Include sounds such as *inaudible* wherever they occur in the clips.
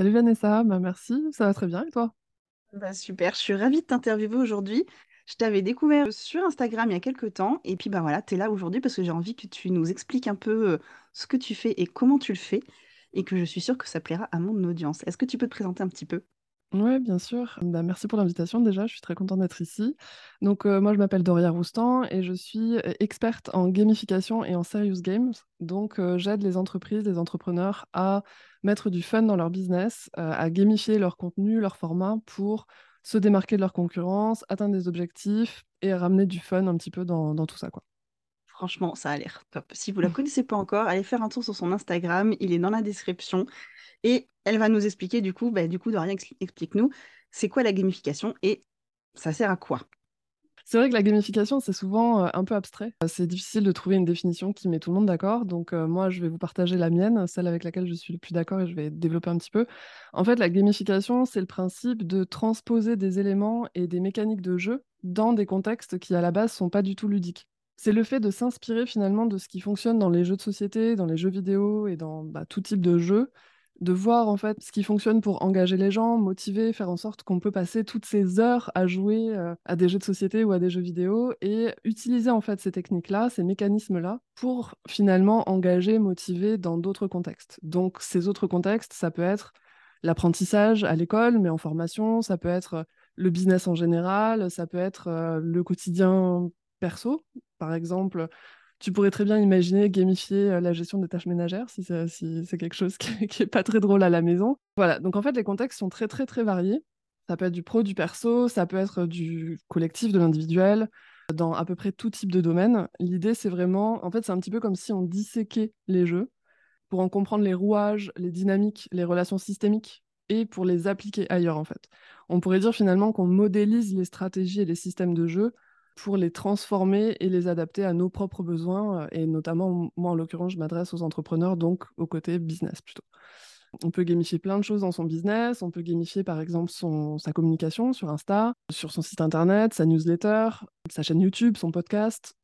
Salut Vanessa, bah merci, ça va très bien et toi? bah Super, je suis ravie de t'interviewer aujourd'hui. Je t'avais découvert sur Instagram il y a quelques temps et puis bah voilà, tu là aujourd'hui parce que j'ai envie que tu nous expliques un peu euh, ce que tu fais et comment tu le fais et que je suis sûre que ça plaira à mon audience. Est-ce que tu peux te présenter un petit peu? Oui, bien sûr. Bah, merci pour l'invitation déjà, je suis très contente d'être ici. Donc euh, moi je m'appelle Doria Roustan et je suis euh, experte en gamification et en serious games. Donc euh, j'aide les entreprises, les entrepreneurs à mettre du fun dans leur business, à gamifier leur contenu, leur format pour se démarquer de leur concurrence, atteindre des objectifs et ramener du fun un petit peu dans, dans tout ça, quoi. Franchement, ça a l'air top. Si vous la connaissez pas encore, allez faire un tour sur son Instagram, il est dans la description. Et elle va nous expliquer du coup, bah, du coup, Dorian, explique-nous, c'est quoi la gamification et ça sert à quoi? C'est vrai que la gamification, c'est souvent euh, un peu abstrait. C'est difficile de trouver une définition qui met tout le monde d'accord. Donc, euh, moi, je vais vous partager la mienne, celle avec laquelle je suis le plus d'accord et je vais développer un petit peu. En fait, la gamification, c'est le principe de transposer des éléments et des mécaniques de jeu dans des contextes qui, à la base, sont pas du tout ludiques. C'est le fait de s'inspirer finalement de ce qui fonctionne dans les jeux de société, dans les jeux vidéo et dans bah, tout type de jeux de voir en fait ce qui fonctionne pour engager les gens, motiver, faire en sorte qu'on peut passer toutes ces heures à jouer euh, à des jeux de société ou à des jeux vidéo et utiliser en fait ces techniques-là, ces mécanismes-là pour finalement engager, motiver dans d'autres contextes. Donc ces autres contextes, ça peut être l'apprentissage à l'école, mais en formation, ça peut être le business en général, ça peut être euh, le quotidien perso, par exemple tu pourrais très bien imaginer gamifier euh, la gestion des tâches ménagères si c'est quelque chose qui, *laughs* qui est pas très drôle à la maison. Voilà, donc en fait, les contextes sont très, très, très variés. Ça peut être du pro, du perso, ça peut être du collectif, de l'individuel, dans à peu près tout type de domaine. L'idée, c'est vraiment, en fait, c'est un petit peu comme si on disséquait les jeux pour en comprendre les rouages, les dynamiques, les relations systémiques et pour les appliquer ailleurs, en fait. On pourrait dire finalement qu'on modélise les stratégies et les systèmes de jeu pour les transformer et les adapter à nos propres besoins. Euh, et notamment, moi, en l'occurrence, je m'adresse aux entrepreneurs, donc au côté business plutôt. On peut gamifier plein de choses dans son business. On peut gamifier, par exemple, son, sa communication sur Insta, sur son site internet, sa newsletter, sa chaîne YouTube, son podcast.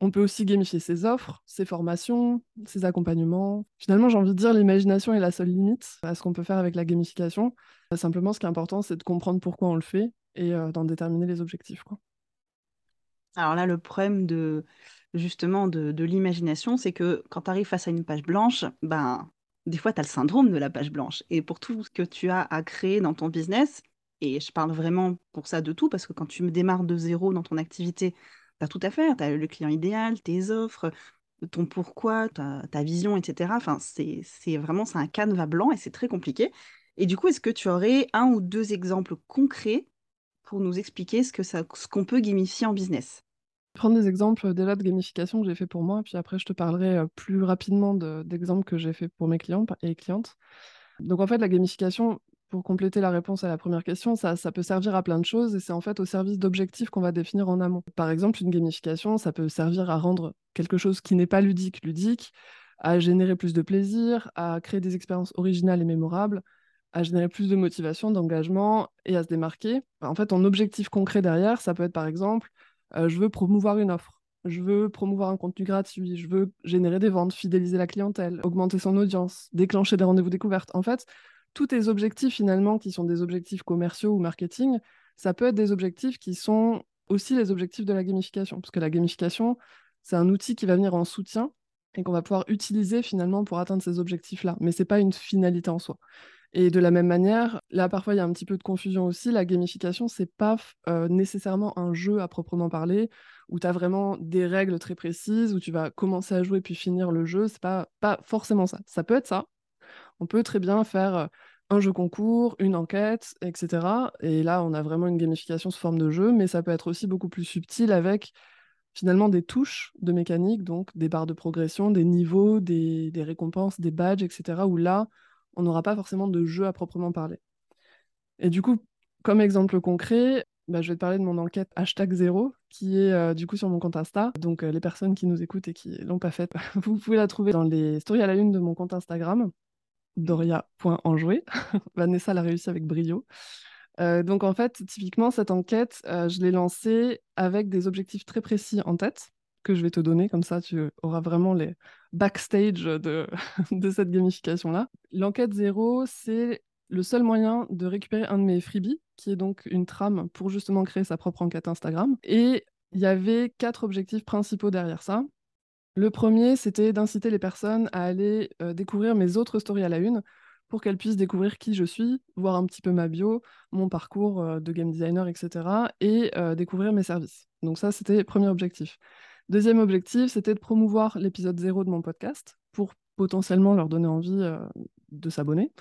On peut aussi gamifier ses offres, ses formations, ses accompagnements. Finalement, j'ai envie de dire, l'imagination est la seule limite à ce qu'on peut faire avec la gamification. Simplement, ce qui est important, c'est de comprendre pourquoi on le fait et euh, d'en déterminer les objectifs. Alors là, le problème de justement de, l'imagination, c'est que quand tu arrives face à une page blanche, ben des fois, tu as le syndrome de la page blanche. Et pour tout ce que tu as à créer dans ton business, et je parle vraiment pour ça de tout, parce que quand tu me démarres de zéro dans ton activité, tu as tout à faire. Tu as le client idéal, tes offres, ton pourquoi, ta, vision, etc. Enfin, c'est vraiment c'est un canevas blanc et c'est très compliqué. Et du coup, est-ce que tu aurais un ou deux exemples concrets pour nous expliquer ce ce qu'on peut gamifier en business prendre des exemples déjà de gamification que j'ai fait pour moi, puis après je te parlerai euh, plus rapidement d'exemples que j'ai fait pour mes clients et clientes. Donc en fait, la gamification, pour compléter la réponse à la première question, ça, ça peut servir à plein de choses et c'est en fait au service d'objectifs qu'on va définir en amont. Par exemple, une gamification, ça peut servir à rendre quelque chose qui n'est pas ludique ludique, à générer plus de plaisir, à créer des expériences originales et mémorables, à générer plus de motivation, d'engagement et à se démarquer. En fait, ton objectif concret derrière, ça peut être par exemple euh, je veux promouvoir une offre, je veux promouvoir un contenu gratuit, je veux générer des ventes, fidéliser la clientèle, augmenter son audience, déclencher des rendez-vous découvertes. En fait, tous tes objectifs finalement qui sont des objectifs commerciaux ou marketing, ça peut être des objectifs qui sont aussi les objectifs de la gamification. Parce que la gamification, c'est un outil qui va venir en soutien et qu'on va pouvoir utiliser finalement pour atteindre ces objectifs-là. Mais ce n'est pas une finalité en soi. Et de la même manière, là parfois il y a un petit peu de confusion aussi, la gamification, c'est pas euh, nécessairement un jeu à proprement parler, où tu as vraiment des règles très précises, où tu vas commencer à jouer puis finir le jeu, c'est pas, pas forcément ça. Ça peut être ça. On peut très bien faire euh, un jeu concours, une enquête, etc. Et là, on a vraiment une gamification sous forme de jeu, mais ça peut être aussi beaucoup plus subtil avec finalement des touches de mécanique, donc des barres de progression, des niveaux, des, des récompenses, des badges, etc. Où là, on n'aura pas forcément de jeu à proprement parler. Et du coup, comme exemple concret, bah, je vais te parler de mon enquête hashtag zéro, qui est euh, du coup sur mon compte Insta. Donc euh, les personnes qui nous écoutent et qui l'ont pas faite, *laughs* vous pouvez la trouver dans les stories à la une de mon compte Instagram, doria.enjoué. *laughs* Vanessa l'a réussi avec brio. Euh, donc en fait, typiquement, cette enquête, je l'ai lancée avec des objectifs très précis en tête que je vais te donner, comme ça tu auras vraiment les backstage *laughs* de, cette gamification-là. L'enquête zéro, c'est le seul moyen de récupérer un de mes freebies, qui est donc une trame pour justement créer sa propre enquête Instagram. Et il y avait quatre objectifs principaux derrière ça. Le premier, c'était d'inciter les personnes à aller euh, découvrir mes autres stories à la une pour qu'elles puissent découvrir qui je suis, voir un petit peu ma bio, mon parcours euh, de game designer, etc. et euh, découvrir mes services. Donc ça, c'était le premier objectif. Deuxième objectif, c'était de promouvoir l'épisode zéro de mon podcast pour potentiellement leur donner envie de s'abonner.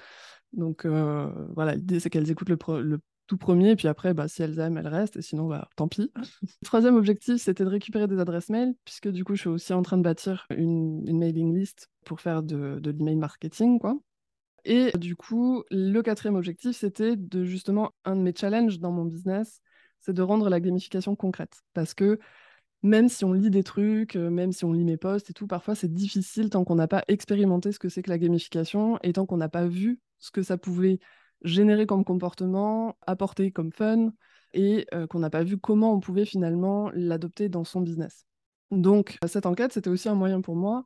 Donc euh, voilà, l'idée c'est qu'elles écoutent le, tout premier, et puis après, bah, si elles aiment, elles restent, et sinon, bah, tant pis. *laughs* troisième objectif, c'était de récupérer des adresses mail, puisque du coup, je suis aussi en train de bâtir une, mailing list pour faire de, de l'email marketing, quoi. Et du coup, le quatrième objectif, c'était de justement, un de mes challenges dans mon business, c'est de rendre la gamification concrète. Parce que même si on lit des trucs, euh, même si on lit mes posts et tout, parfois c'est difficile tant qu'on n'a pas expérimenté ce que c'est que la gamification et tant qu'on n'a pas vu ce que ça pouvait générer comme comportement, apporter comme fun, et euh, qu'on n'a pas vu comment on pouvait finalement l'adopter dans son business. Donc cette enquête, c'était aussi un moyen pour moi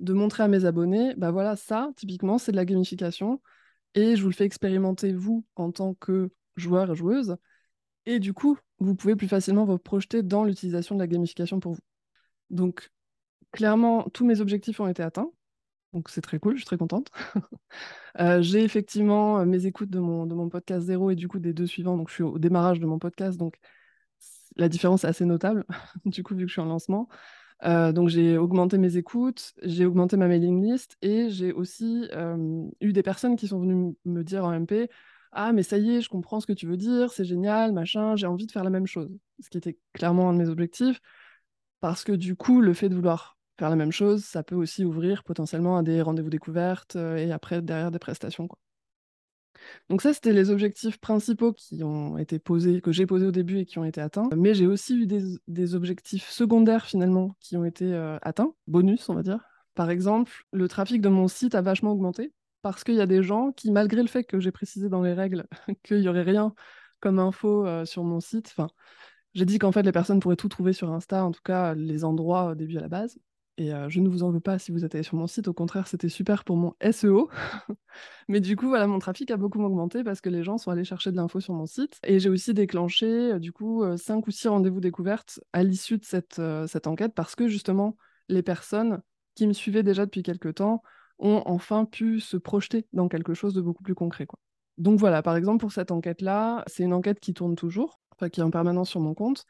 de montrer à mes abonnés, bah voilà, ça, typiquement, c'est de la gamification, et je vous le fais expérimenter, vous, en tant que joueur et joueuse, et du coup, vous pouvez plus facilement vous projeter dans l'utilisation de la gamification pour vous. Donc, clairement, tous mes objectifs ont été atteints. Donc c'est très cool, je suis très contente. *laughs* Euh, j'ai effectivement euh, mes écoutes de mon, podcast zéro et du coup des deux suivants. Donc je suis au démarrage de mon podcast, donc la différence est assez notable, *laughs* du coup vu que je suis en lancement. Euh, donc j'ai augmenté mes écoutes, j'ai augmenté ma mailing list et j'ai aussi eu des personnes qui sont venues me dire en MP Ah, mais ça y est, je comprends ce que tu veux dire, c'est génial, machin, j'ai envie de faire la même chose. Ce qui était clairement un de mes objectifs. Parce que du coup, le fait de vouloir faire la même chose, ça peut aussi ouvrir potentiellement à des rendez-vous découvertes euh, et après derrière des prestations. Quoi. Donc ça, c'était les objectifs principaux qui ont été posés, que j'ai posés au début et qui ont été atteints. Mais j'ai aussi eu des, objectifs secondaires finalement qui ont été euh, atteints, bonus on va dire. Par exemple, le trafic de mon site a vachement augmenté parce qu'il y a des gens qui, malgré le fait que j'ai précisé dans les règles *laughs* qu'il n'y aurait rien comme info euh, sur mon site, j'ai dit qu'en fait les personnes pourraient tout trouver sur Insta, en tout cas les endroits au début à la base. Et euh, je ne vous en veux pas si vous êtes allé sur mon site. Au contraire, c'était super pour mon SEO. *laughs* Mais du coup, voilà, mon trafic a beaucoup augmenté parce que les gens sont allés chercher de l'info sur mon site. Et j'ai aussi déclenché, euh, du coup, 5 euh, ou 6 rendez-vous découvertes à l'issue de cette, cette enquête parce que justement, les personnes qui me suivaient déjà depuis quelques temps ont enfin pu se projeter dans quelque chose de beaucoup plus concret. Quoi. Donc voilà, par exemple, pour cette enquête-là, c'est une enquête qui tourne toujours, qui est en permanence sur mon compte.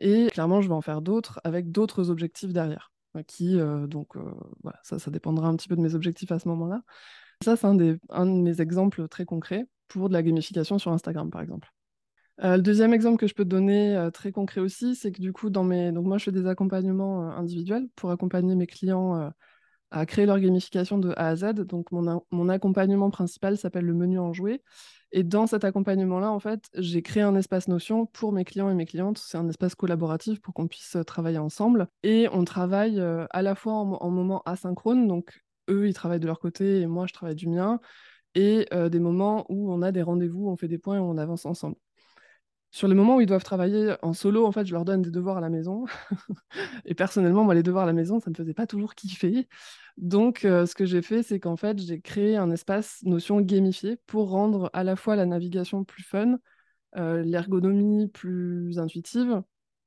Et clairement, je vais en faire d'autres avec d'autres objectifs derrière qui, euh, donc, euh, voilà, ça, ça dépendra un petit peu de mes objectifs à ce moment-là. Ça, c'est un, des, un de mes exemples très concrets pour de la gamification sur Instagram, par exemple. Euh, le deuxième exemple que je peux te donner, très concret aussi, c'est que du coup, dans mes... donc moi, je fais des accompagnements individuels pour accompagner mes clients à créer leur gamification de A à Z. Donc, mon, accompagnement principal s'appelle le menu en jouet. Et dans cet accompagnement-là, en fait, j'ai créé un espace Notion pour mes clients et mes clientes. C'est un espace collaboratif pour qu'on puisse euh, travailler ensemble. Et on travaille euh, à la fois en, moment asynchrone, donc eux, ils travaillent de leur côté et moi, je travaille du mien, et euh, des moments où on a des rendez-vous, on fait des points et on avance ensemble. Sur les moments où ils doivent travailler en solo, en fait, je leur donne des devoirs à la maison. *laughs* et personnellement, moi, les devoirs à la maison, ça ne me faisait pas toujours kiffer. Donc, euh, ce que j'ai fait, c'est qu'en fait, j'ai créé un espace notion gamifié pour rendre à la fois la navigation plus fun, euh, l'ergonomie plus intuitive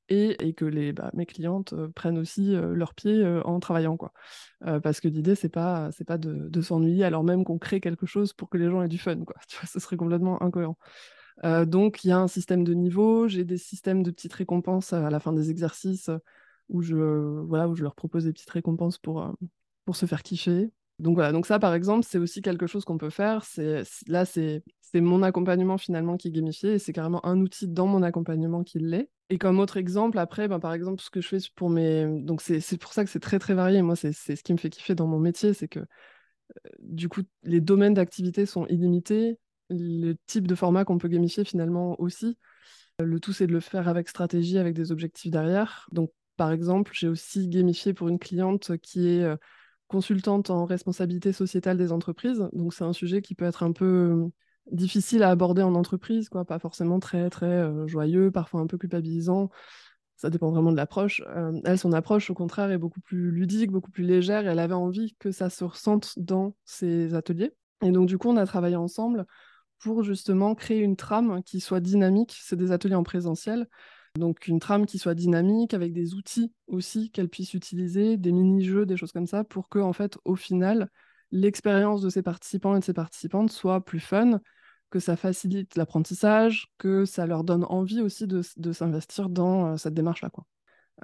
et, que les, bah, mes clientes euh, prennent aussi leurs pieds en travaillant. Quoi. parce que l'idée, c'est pas, pas de, s'ennuyer alors même qu'on crée quelque chose pour que les gens aient du fun. Quoi. *laughs* Ce serait complètement incohérent. Donc, il y a un système de niveau, j'ai des systèmes de petites récompenses à la fin des exercices où je, voilà, où je leur propose des petites récompenses pour, pour se faire kiffer. Donc voilà, donc ça par exemple, c'est aussi quelque chose qu'on peut faire. C'est là, c'est mon accompagnement finalement qui est gamifié et c'est carrément un outil dans mon accompagnement qui l'est. Et comme autre exemple, après, ben, par exemple, ce que je fais pour mes... Donc c'est pour ça que c'est très très varié. Moi, c'est ce qui me fait kiffer dans mon métier, c'est que euh, du coup, les domaines d'activité sont illimités. Le type de format qu'on peut gamifier finalement aussi. Le tout, c'est de le faire avec stratégie, avec des objectifs derrière. Donc, par exemple, j'ai aussi gamifié pour une cliente qui est euh, consultante en responsabilité sociétale des entreprises. Donc, c'est un sujet qui peut être un peu euh, difficile à aborder en entreprise, quoi. Pas forcément très, très euh, joyeux, parfois un peu culpabilisant. Ça dépend vraiment de l'approche. elle, son approche, au contraire, est beaucoup plus ludique, beaucoup plus légère. Elle avait envie que ça se ressente dans ses ateliers. Et donc, du coup, on a travaillé ensemble pour justement créer une trame qui soit dynamique. C'est des ateliers en présentiel. Donc une trame qui soit dynamique avec des outils aussi qu'elle puisse utiliser, des mini-jeux, des choses comme ça, pour que en fait au final l'expérience de ces participants et de ces participantes soit plus fun, que ça facilite l'apprentissage, que ça leur donne envie aussi de, s'investir dans euh, cette démarche-là. Quoi.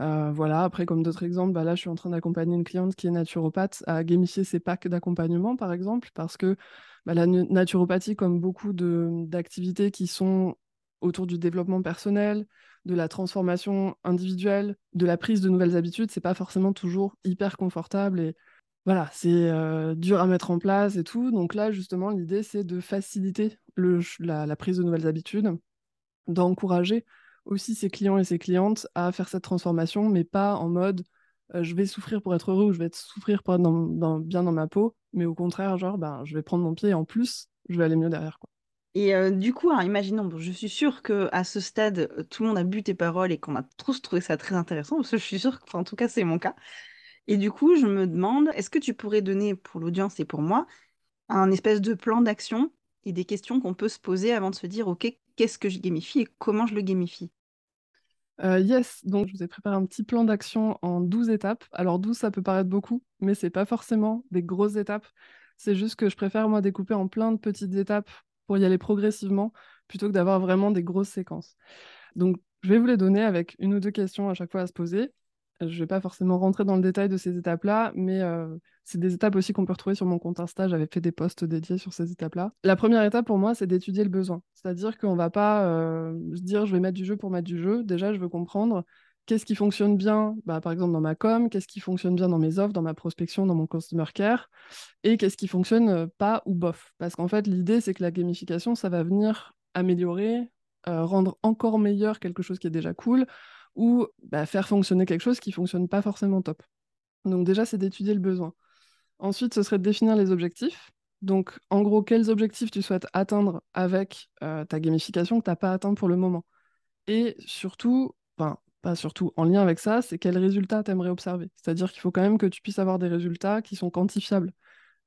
Euh, voilà, après, comme d'autres exemples, bah là, je suis en train d'accompagner une cliente qui est naturopathe à gamifier ses packs d'accompagnement, par exemple, parce que bah, la naturopathie, comme beaucoup d'activités qui sont autour du développement personnel, de la transformation individuelle, de la prise de nouvelles habitudes, c'est pas forcément toujours hyper confortable et voilà, c'est euh, dur à mettre en place et tout. Donc là, justement, l'idée, c'est de faciliter le, la, prise de nouvelles habitudes, d'encourager aussi ses clients et ses clientes à faire cette transformation, mais pas en mode euh, je vais souffrir pour être heureux ou je vais souffrir pour être bien dans ma peau, mais au contraire, genre, ben, je vais prendre mon pied et en plus, je vais aller mieux derrière. Quoi. Et euh, du coup, imaginons, je suis sûre qu'à ce stade, euh, tout le monde a bu tes paroles et qu'on a tous trouvé ça très intéressant, parce que je suis sûre que, en tout cas, c'est mon cas. Et du coup, je me demande, est-ce que tu pourrais donner pour l'audience et pour moi un espèce de plan d'action et des questions qu'on peut se poser avant de se dire, OK, qu'est-ce que je gamifie et comment je le gamifie euh, yes, donc je vous ai préparé un petit plan d'action en 12 étapes. Alors 12, ça peut paraître beaucoup, mais c'est pas forcément des grosses étapes. C'est juste que je préfère moi découper en plein de petites étapes pour y aller progressivement plutôt que d'avoir vraiment des grosses séquences. Donc, je vais vous les donner avec une ou deux questions à chaque fois à se poser. Je ne vais pas forcément rentrer dans le détail de ces étapes-là, mais euh, c'est des étapes aussi qu'on peut retrouver sur mon compte Insta. J'avais fait des posts dédiés sur ces étapes-là. La première étape pour moi, c'est d'étudier le besoin. C'est-à-dire qu'on ne va pas euh, se dire je vais mettre du jeu pour mettre du jeu. Déjà, je veux comprendre qu'est-ce qui fonctionne bien, bah, par exemple dans ma com, qu'est-ce qui fonctionne bien dans mes offres, dans ma prospection, dans mon customer care, et qu'est-ce qui fonctionne euh, pas ou bof. Parce qu'en fait, l'idée, c'est que la gamification, ça va venir améliorer, euh, rendre encore meilleur quelque chose qui est déjà cool, ou bah, faire fonctionner quelque chose qui fonctionne pas forcément top. Donc déjà, c'est d'étudier le besoin. Ensuite, ce serait de définir les objectifs. Donc, en gros, quels objectifs tu souhaites atteindre avec euh, ta gamification que tu n'as pas atteint pour le moment? Et surtout, enfin, pas surtout en lien avec ça, c'est quels résultats tu aimerais observer? C'est-à-dire qu'il faut quand même que tu puisses avoir des résultats qui sont quantifiables.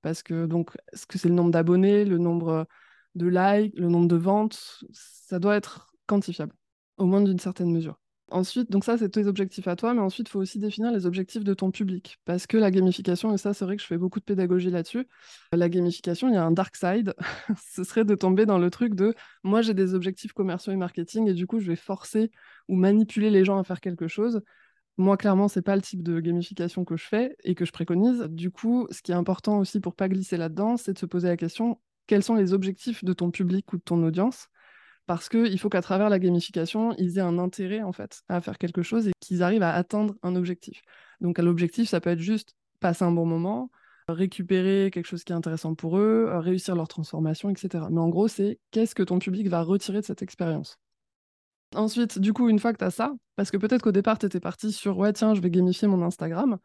Parce que, donc, est-ce que c'est le nombre d'abonnés, le nombre de likes, le nombre de ventes? Ça doit être quantifiable, au moins d'une certaine mesure. Ensuite, donc ça, c'est tes objectifs à toi, mais ensuite, il faut aussi définir les objectifs de ton public. Parce que la gamification, et ça, c'est vrai que je fais beaucoup de pédagogie là-dessus, la gamification, il y a un dark side. *laughs* Ce serait de tomber dans le truc de moi, j'ai des objectifs commerciaux et marketing, et du coup, je vais forcer ou manipuler les gens à faire quelque chose. Moi, clairement, c'est pas le type de gamification que je fais et que je préconise. Du coup, ce qui est important aussi pour pas glisser là-dedans, c'est de se poser la question quels sont les objectifs de ton public ou de ton audience? Parce qu'il faut qu'à travers la gamification, ils aient un intérêt en fait à faire quelque chose et qu'ils arrivent à atteindre un objectif. Donc l'objectif, ça peut être juste passer un bon moment, récupérer quelque chose qui est intéressant pour eux, réussir leur transformation, etc. Mais en gros, c'est qu'est-ce que ton public va retirer de cette expérience? Ensuite, du coup, une fois que tu as ça, parce que peut-être qu'au départ, tu étais parti sur ouais, tiens, je vais gamifier mon Instagram,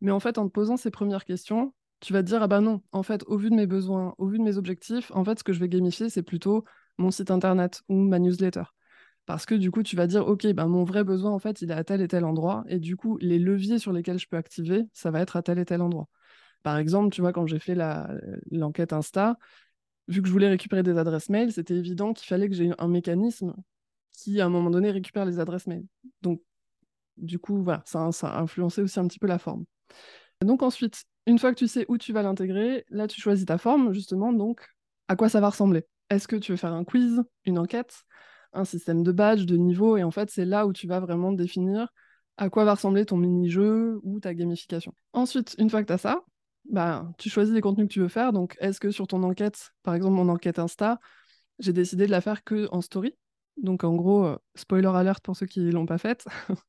mais en fait, en te posant ces premières questions, tu vas te dire ah bah non, en fait, au vu de mes besoins, au vu de mes objectifs, en fait, ce que je vais gamifier, c'est plutôt mon site internet ou ma newsletter. Parce que du coup, tu vas dire, OK, ben, mon vrai besoin, en fait, il est à tel et tel endroit. Et du coup, les leviers sur lesquels je peux activer, ça va être à tel et tel endroit. Par exemple, tu vois, quand j'ai fait l'enquête Insta, vu que je voulais récupérer des adresses mail, c'était évident qu'il fallait que j'ai un mécanisme qui, à un moment donné, récupère les adresses mail. Donc, du coup, voilà, ça, ça a influencé aussi un petit peu la forme. Donc ensuite, une fois que tu sais où tu vas l'intégrer, là, tu choisis ta forme, justement, donc à quoi ça va ressembler. Est-ce que tu veux faire un quiz, une enquête, un système de badge, de niveau Et en fait, c'est là où tu vas vraiment définir à quoi va ressembler ton mini-jeu ou ta gamification. Ensuite, une fois que tu as ça, bah, tu choisis les contenus que tu veux faire. Donc, est-ce que sur ton enquête, par exemple mon enquête Insta, j'ai décidé de la faire que en story? Donc en gros, euh, spoiler alert pour ceux qui ne l'ont pas faite, *laughs*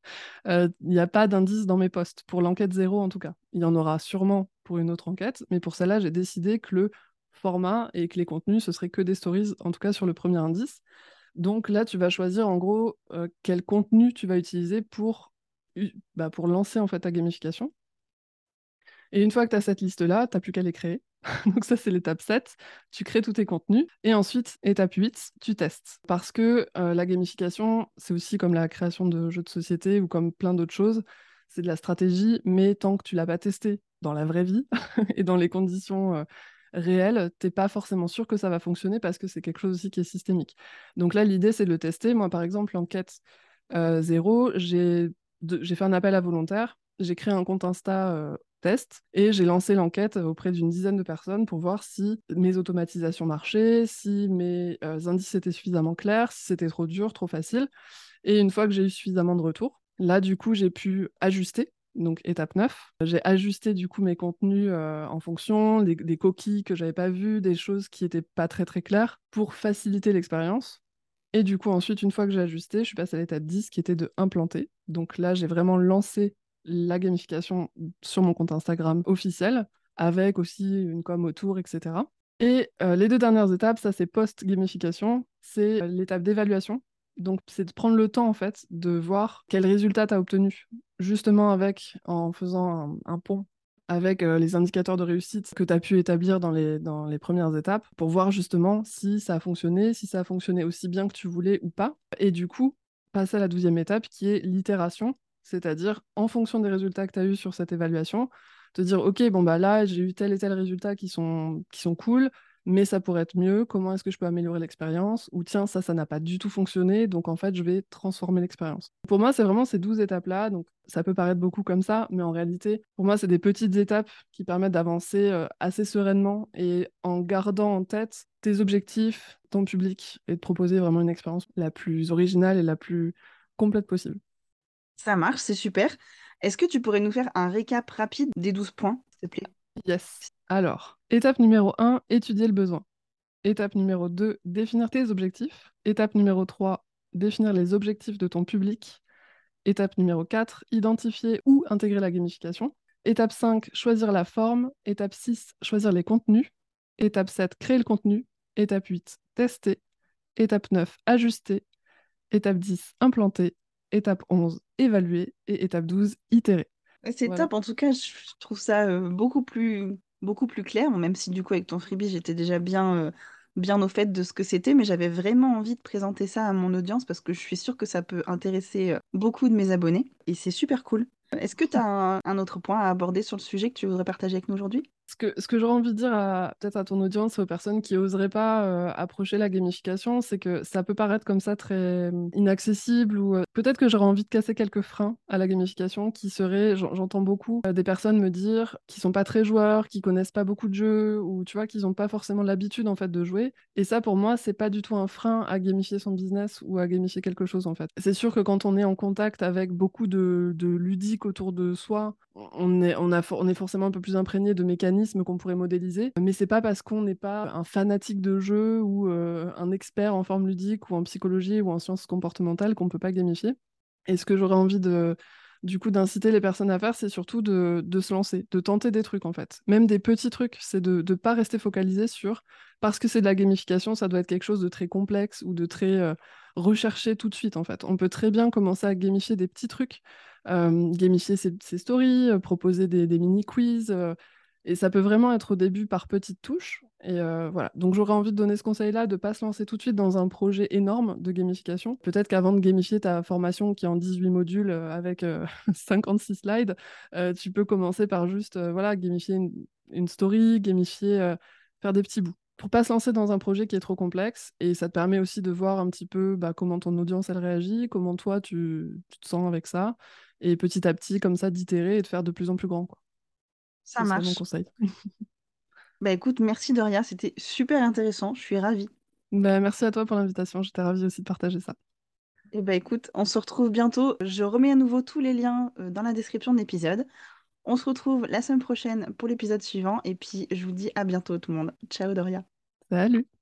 euh, il n'y a pas d'indice dans mes posts, pour l'enquête zéro en tout cas. Il y en aura sûrement pour une autre enquête, mais pour celle-là, j'ai décidé que le format et que les contenus, ce serait que des stories, en tout cas sur le premier indice. Donc là, tu vas choisir en gros euh, quel contenu tu vas utiliser pour, bah, pour lancer en fait ta gamification. Et une fois que tu as cette liste-là, tu n'as plus qu'à les créer. *laughs* Donc ça, c'est l'étape 7. Tu crées tous tes contenus. Et ensuite, étape 8, tu testes. Parce que euh, la gamification, c'est aussi comme la création de jeux de société ou comme plein d'autres choses. C'est de la stratégie, mais tant que tu l'as pas testé dans la vraie vie *laughs* et dans les conditions euh, réelles, tu n'es pas forcément sûr que ça va fonctionner parce que c'est quelque chose aussi qui est systémique. Donc là, l'idée, c'est de le tester. Moi, par exemple, l'enquête euh, zéro, j'ai fait un appel à volontaires. J'ai créé un compte Insta test et j'ai lancé l'enquête auprès d'une dizaine de personnes pour voir si mes automatisations marchaient, si mes euh, indices étaient suffisamment clairs, si c'était trop dur, trop facile. Et une fois que j'ai eu suffisamment de retours, là du coup j'ai pu ajuster. Donc étape 9, j'ai ajusté du coup mes contenus euh, en fonction des, coquilles que j'avais pas vues, des choses qui étaient pas très très claires pour faciliter l'expérience. Et du coup, ensuite, une fois que j'ai ajusté, je suis passée à l'étape 10 qui était de implanter. Donc là, j'ai vraiment lancé la gamification sur mon compte Instagram officiel, avec aussi une com autour, etc. Et euh, les deux dernières étapes, ça c'est post-gamification, c'est euh, l'étape d'évaluation. Donc c'est de prendre le temps en fait de voir quel résultat tu as obtenu, justement avec, en faisant un, pont avec euh, les indicateurs de réussite que tu as pu établir dans les, dans les premières étapes pour voir justement si ça a fonctionné, si ça a fonctionné aussi bien que tu voulais ou pas. Et du coup, passer à la douzième étape qui est l'itération c'est-à-dire en fonction des résultats que tu as eus sur cette évaluation, te dire ok bon bah là j'ai eu tel et tel résultat qui sont qui sont cool mais ça pourrait être mieux comment est-ce que je peux améliorer l'expérience? Ou tiens ça ça n'a pas du tout fonctionné donc en fait je vais transformer l'expérience pour moi c'est vraiment ces 12 étapes là donc ça peut paraître beaucoup comme ça mais en réalité pour moi c'est des petites étapes qui permettent d'avancer euh, assez sereinement et en gardant en tête tes objectifs ton public et de proposer vraiment une expérience la plus originale et la plus complète possible ça marche, c'est super. Est-ce que tu pourrais nous faire un récap rapide des 12 points, s'il te plaît? Yes. Alors, étape numéro 1, étudier le besoin. Étape numéro 2, définir tes objectifs. Étape numéro 3, définir les objectifs de ton public. Étape numéro 4, identifier ou intégrer la gamification. Étape 5, choisir la forme. Étape 6, choisir les contenus. Étape 7, créer le contenu. Étape 8, tester. Étape 9, ajuster. Étape 10, implanter. Étape 11, évaluer. Et étape 12, itérer. C'est top, en tout cas, je trouve ça euh, beaucoup plus beaucoup plus clair, même si du coup avec ton freebie j'étais déjà bien, euh, bien au fait de ce que c'était, mais j'avais vraiment envie de présenter ça à mon audience parce que je suis sûre que ça peut intéresser euh, beaucoup de mes abonnés et c'est super cool. Est-ce que tu as un, autre point à aborder sur le sujet que tu voudrais partager avec nous aujourd'hui? Ce que, ce que j'aurais envie de dire peut-être à ton audience aux personnes qui n'oseraient pas euh, approcher la gamification, c'est que ça peut paraître comme ça très hum, inaccessible ou euh, peut-être que j'aurais envie de casser quelques freins à la gamification qui seraient, j'entends beaucoup euh, des personnes me dire qui sont pas très joueurs, qui connaissent pas beaucoup de jeux ou tu vois, qu'ils n'ont pas forcément l'habitude en fait de jouer. Et ça pour moi, c'est pas du tout un frein à gamifier son business ou à gamifier quelque chose en fait. C'est sûr que quand on est en contact avec beaucoup de, de ludiques autour de soi, on est, on, a, on est forcément un peu plus imprégné de mécanismes qu'on pourrait modéliser, mais c'est pas parce qu'on n'est pas un fanatique de jeu ou euh, un expert en forme ludique ou en psychologie ou en sciences comportementales qu'on peut pas gamifier. Et ce que j'aurais envie de, du coup, d'inciter les personnes à faire, c'est surtout de, se lancer, de tenter des trucs en fait. Même des petits trucs, c'est de ne pas rester focalisé sur parce que c'est de la gamification, ça doit être quelque chose de très complexe ou de très euh, recherché tout de suite en fait. On peut très bien commencer à gamifier des petits trucs euh, gamifier ses, stories, proposer des, mini-quiz. Euh, et ça peut vraiment être au début par petites touches. Et voilà. Donc j'aurais envie de donner ce conseil-là, de ne pas se lancer tout de suite dans un projet énorme de gamification. Peut-être qu'avant de gamifier ta formation qui est en 18 modules avec *laughs* 56 slides, tu peux commencer par juste voilà, gamifier une, story, gamifier, faire des petits bouts pour pas se lancer dans un projet qui est trop complexe. Et ça te permet aussi de voir un petit peu bah, comment ton audience elle réagit, comment toi tu, te sens avec ça. Et petit à petit, comme ça, d'itérer et de faire de plus en plus grand. Ça marche. mon conseil. *laughs* bah écoute, merci Doria, c'était super intéressant. Je suis ravie. Bah, merci à toi pour l'invitation. J'étais ravie aussi de partager ça. Et bah écoute, on se retrouve bientôt. Je remets à nouveau tous les liens euh, dans la description de l'épisode. On se retrouve la semaine prochaine pour l'épisode suivant. Et puis, je vous dis à bientôt tout le monde. Ciao Doria. Salut.